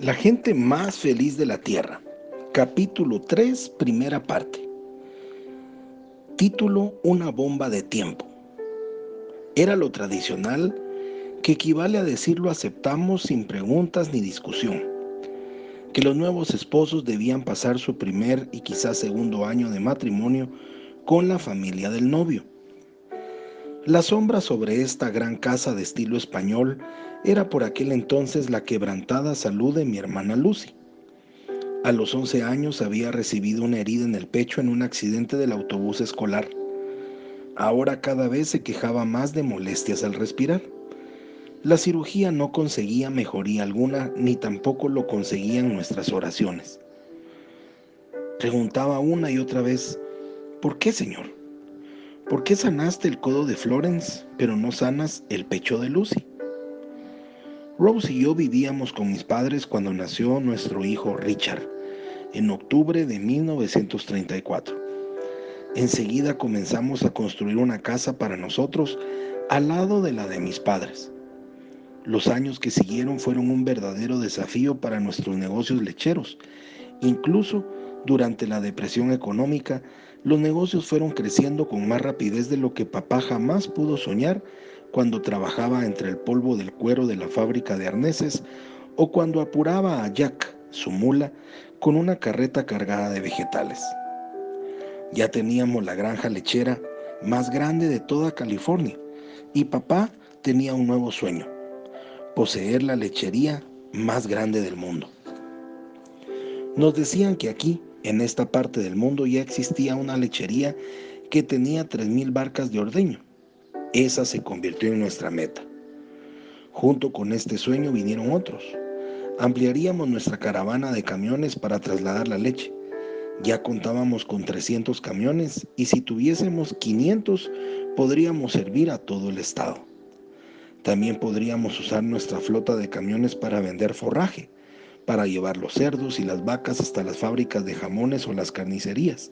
La gente más feliz de la Tierra. Capítulo 3, primera parte. Título Una bomba de tiempo. Era lo tradicional que equivale a decirlo aceptamos sin preguntas ni discusión. Que los nuevos esposos debían pasar su primer y quizás segundo año de matrimonio con la familia del novio. La sombra sobre esta gran casa de estilo español era por aquel entonces la quebrantada salud de mi hermana Lucy. A los 11 años había recibido una herida en el pecho en un accidente del autobús escolar. Ahora cada vez se quejaba más de molestias al respirar. La cirugía no conseguía mejoría alguna, ni tampoco lo conseguían nuestras oraciones. Preguntaba una y otra vez, ¿por qué, Señor? ¿Por qué sanaste el codo de Florence, pero no sanas el pecho de Lucy? Rose y yo vivíamos con mis padres cuando nació nuestro hijo Richard, en octubre de 1934. Enseguida comenzamos a construir una casa para nosotros al lado de la de mis padres. Los años que siguieron fueron un verdadero desafío para nuestros negocios lecheros. Incluso durante la depresión económica, los negocios fueron creciendo con más rapidez de lo que papá jamás pudo soñar cuando trabajaba entre el polvo del cuero de la fábrica de arneses o cuando apuraba a Jack, su mula, con una carreta cargada de vegetales. Ya teníamos la granja lechera más grande de toda California y papá tenía un nuevo sueño, poseer la lechería más grande del mundo. Nos decían que aquí, en esta parte del mundo, ya existía una lechería que tenía 3.000 barcas de ordeño esa se convirtió en nuestra meta. Junto con este sueño vinieron otros. Ampliaríamos nuestra caravana de camiones para trasladar la leche. Ya contábamos con 300 camiones y si tuviésemos 500 podríamos servir a todo el estado. También podríamos usar nuestra flota de camiones para vender forraje, para llevar los cerdos y las vacas hasta las fábricas de jamones o las carnicerías.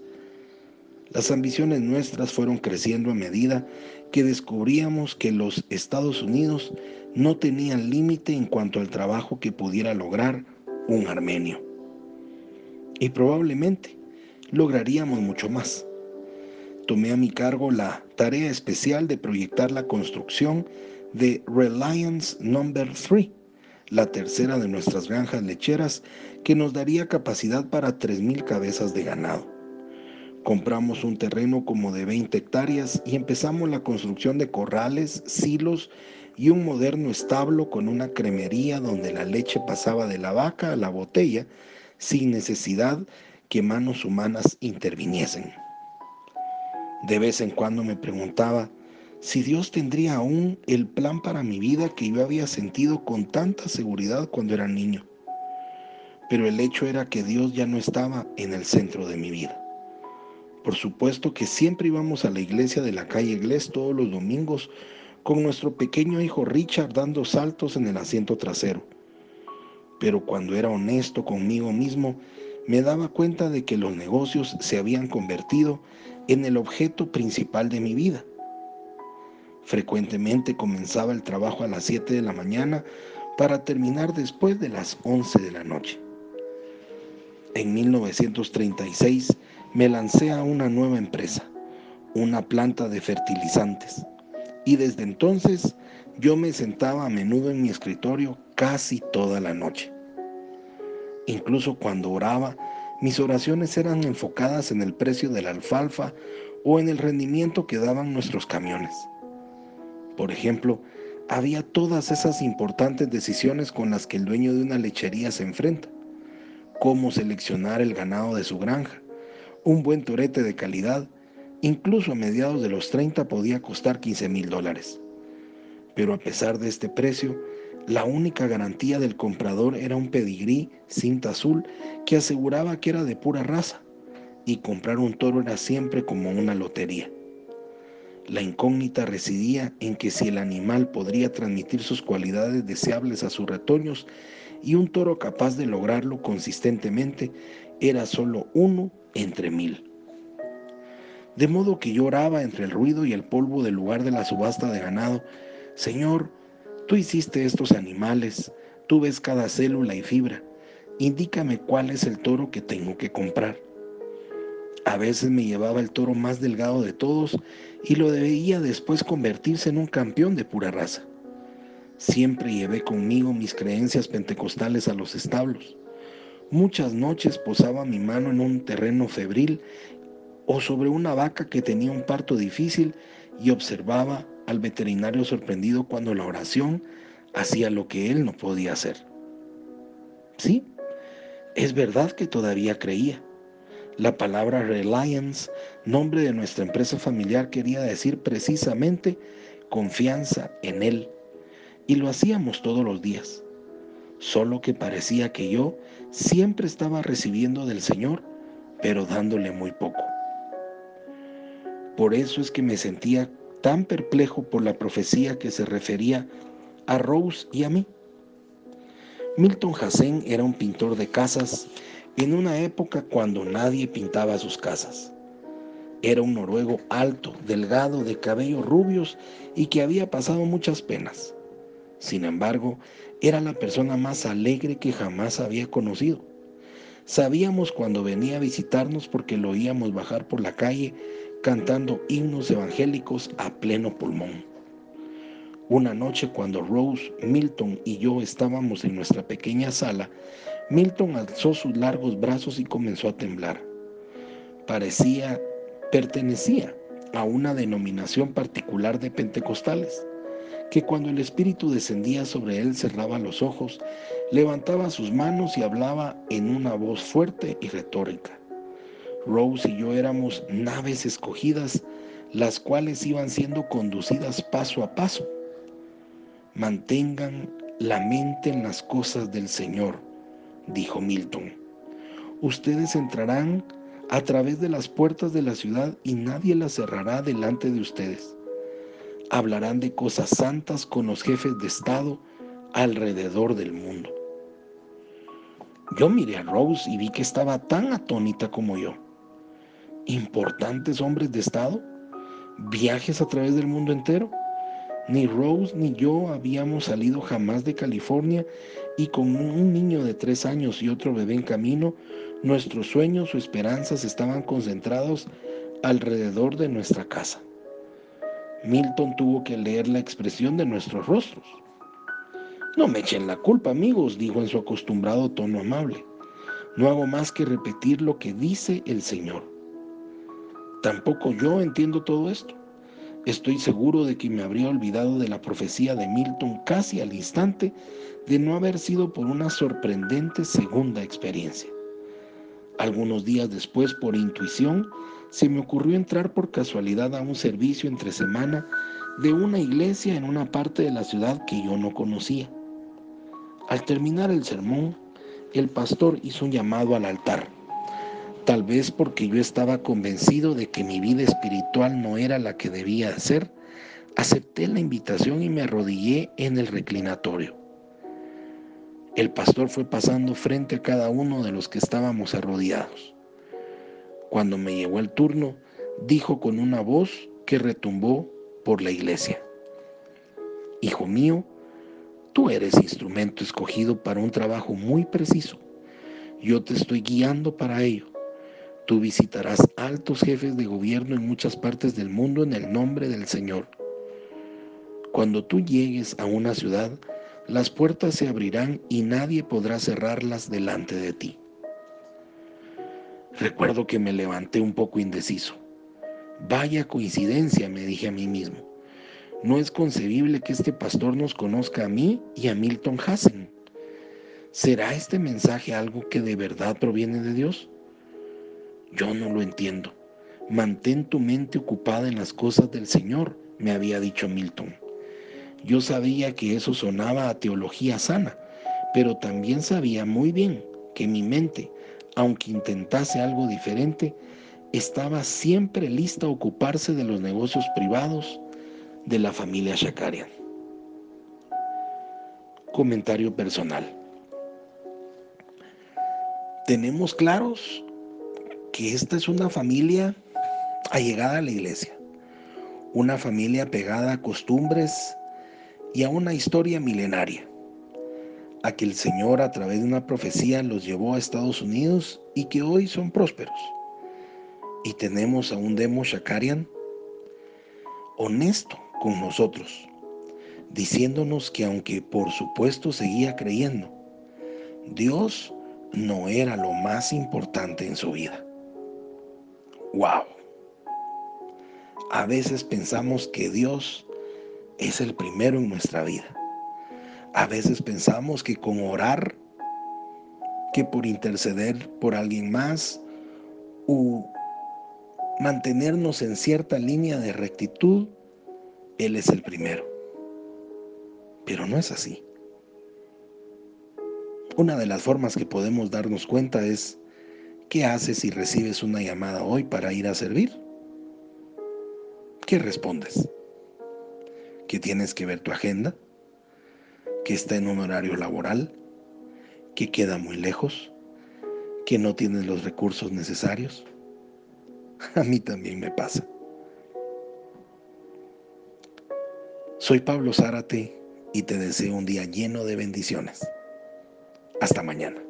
Las ambiciones nuestras fueron creciendo a medida que descubríamos que los Estados Unidos no tenían límite en cuanto al trabajo que pudiera lograr un armenio. Y probablemente lograríamos mucho más. Tomé a mi cargo la tarea especial de proyectar la construcción de Reliance Number 3, la tercera de nuestras granjas lecheras que nos daría capacidad para 3.000 cabezas de ganado. Compramos un terreno como de 20 hectáreas y empezamos la construcción de corrales, silos y un moderno establo con una cremería donde la leche pasaba de la vaca a la botella sin necesidad que manos humanas interviniesen. De vez en cuando me preguntaba si Dios tendría aún el plan para mi vida que yo había sentido con tanta seguridad cuando era niño. Pero el hecho era que Dios ya no estaba en el centro de mi vida. Por supuesto que siempre íbamos a la iglesia de la calle Glés todos los domingos con nuestro pequeño hijo Richard dando saltos en el asiento trasero. Pero cuando era honesto conmigo mismo, me daba cuenta de que los negocios se habían convertido en el objeto principal de mi vida. Frecuentemente comenzaba el trabajo a las 7 de la mañana para terminar después de las 11 de la noche. En 1936 me lancé a una nueva empresa, una planta de fertilizantes. Y desde entonces yo me sentaba a menudo en mi escritorio casi toda la noche. Incluso cuando oraba, mis oraciones eran enfocadas en el precio de la alfalfa o en el rendimiento que daban nuestros camiones. Por ejemplo, había todas esas importantes decisiones con las que el dueño de una lechería se enfrenta. Cómo seleccionar el ganado de su granja, un buen torete de calidad, incluso a mediados de los 30 podía costar 15 mil dólares. Pero a pesar de este precio, la única garantía del comprador era un pedigrí cinta azul que aseguraba que era de pura raza, y comprar un toro era siempre como una lotería. La incógnita residía en que si el animal podría transmitir sus cualidades deseables a sus retoños y un toro capaz de lograrlo consistentemente era solo uno entre mil. De modo que yo oraba entre el ruido y el polvo del lugar de la subasta de ganado, Señor, tú hiciste estos animales, tú ves cada célula y fibra, indícame cuál es el toro que tengo que comprar. A veces me llevaba el toro más delgado de todos y lo debía después convertirse en un campeón de pura raza. Siempre llevé conmigo mis creencias pentecostales a los establos. Muchas noches posaba mi mano en un terreno febril o sobre una vaca que tenía un parto difícil y observaba al veterinario sorprendido cuando la oración hacía lo que él no podía hacer. Sí, es verdad que todavía creía. La palabra Reliance, nombre de nuestra empresa familiar, quería decir precisamente confianza en Él. Y lo hacíamos todos los días. Solo que parecía que yo siempre estaba recibiendo del Señor, pero dándole muy poco. Por eso es que me sentía tan perplejo por la profecía que se refería a Rose y a mí. Milton Hassen era un pintor de casas en una época cuando nadie pintaba sus casas. Era un noruego alto, delgado, de cabellos rubios y que había pasado muchas penas. Sin embargo, era la persona más alegre que jamás había conocido. Sabíamos cuando venía a visitarnos porque lo oíamos bajar por la calle cantando himnos evangélicos a pleno pulmón. Una noche cuando Rose, Milton y yo estábamos en nuestra pequeña sala, Milton alzó sus largos brazos y comenzó a temblar. Parecía, pertenecía a una denominación particular de pentecostales, que cuando el Espíritu descendía sobre él cerraba los ojos, levantaba sus manos y hablaba en una voz fuerte y retórica. Rose y yo éramos naves escogidas, las cuales iban siendo conducidas paso a paso. Mantengan la mente en las cosas del Señor dijo Milton. Ustedes entrarán a través de las puertas de la ciudad y nadie las cerrará delante de ustedes. Hablarán de cosas santas con los jefes de Estado alrededor del mundo. Yo miré a Rose y vi que estaba tan atónita como yo. ¿Importantes hombres de Estado? ¿Viajes a través del mundo entero? Ni Rose ni yo habíamos salido jamás de California y con un niño de tres años y otro bebé en camino, nuestros sueños o esperanzas estaban concentrados alrededor de nuestra casa. Milton tuvo que leer la expresión de nuestros rostros. No me echen la culpa, amigos, dijo en su acostumbrado tono amable. No hago más que repetir lo que dice el Señor. Tampoco yo entiendo todo esto. Estoy seguro de que me habría olvidado de la profecía de Milton casi al instante de no haber sido por una sorprendente segunda experiencia. Algunos días después, por intuición, se me ocurrió entrar por casualidad a un servicio entre semana de una iglesia en una parte de la ciudad que yo no conocía. Al terminar el sermón, el pastor hizo un llamado al altar Tal vez porque yo estaba convencido de que mi vida espiritual no era la que debía ser, acepté la invitación y me arrodillé en el reclinatorio. El pastor fue pasando frente a cada uno de los que estábamos arrodillados. Cuando me llegó el turno, dijo con una voz que retumbó por la iglesia. Hijo mío, tú eres instrumento escogido para un trabajo muy preciso. Yo te estoy guiando para ello. Tú visitarás altos jefes de gobierno en muchas partes del mundo en el nombre del Señor. Cuando tú llegues a una ciudad, las puertas se abrirán y nadie podrá cerrarlas delante de ti. Recuerdo que me levanté un poco indeciso. Vaya coincidencia, me dije a mí mismo. No es concebible que este pastor nos conozca a mí y a Milton Hassen. ¿Será este mensaje algo que de verdad proviene de Dios? Yo no lo entiendo. Mantén tu mente ocupada en las cosas del Señor, me había dicho Milton. Yo sabía que eso sonaba a teología sana, pero también sabía muy bien que mi mente, aunque intentase algo diferente, estaba siempre lista a ocuparse de los negocios privados de la familia Shakarian. Comentario personal. Tenemos claros que esta es una familia allegada a la iglesia, una familia pegada a costumbres y a una historia milenaria. A que el Señor a través de una profecía los llevó a Estados Unidos y que hoy son prósperos. Y tenemos a un Demo Shakarian honesto con nosotros, diciéndonos que aunque por supuesto seguía creyendo, Dios no era lo más importante en su vida. ¡Wow! A veces pensamos que Dios es el primero en nuestra vida. A veces pensamos que con orar, que por interceder por alguien más o mantenernos en cierta línea de rectitud, Él es el primero. Pero no es así. Una de las formas que podemos darnos cuenta es, ¿qué haces si recibes una llamada hoy para ir a servir? ¿Qué respondes? ¿Que tienes que ver tu agenda? Que está en un horario laboral, que queda muy lejos, que no tienes los recursos necesarios. A mí también me pasa. Soy Pablo Zárate y te deseo un día lleno de bendiciones. Hasta mañana.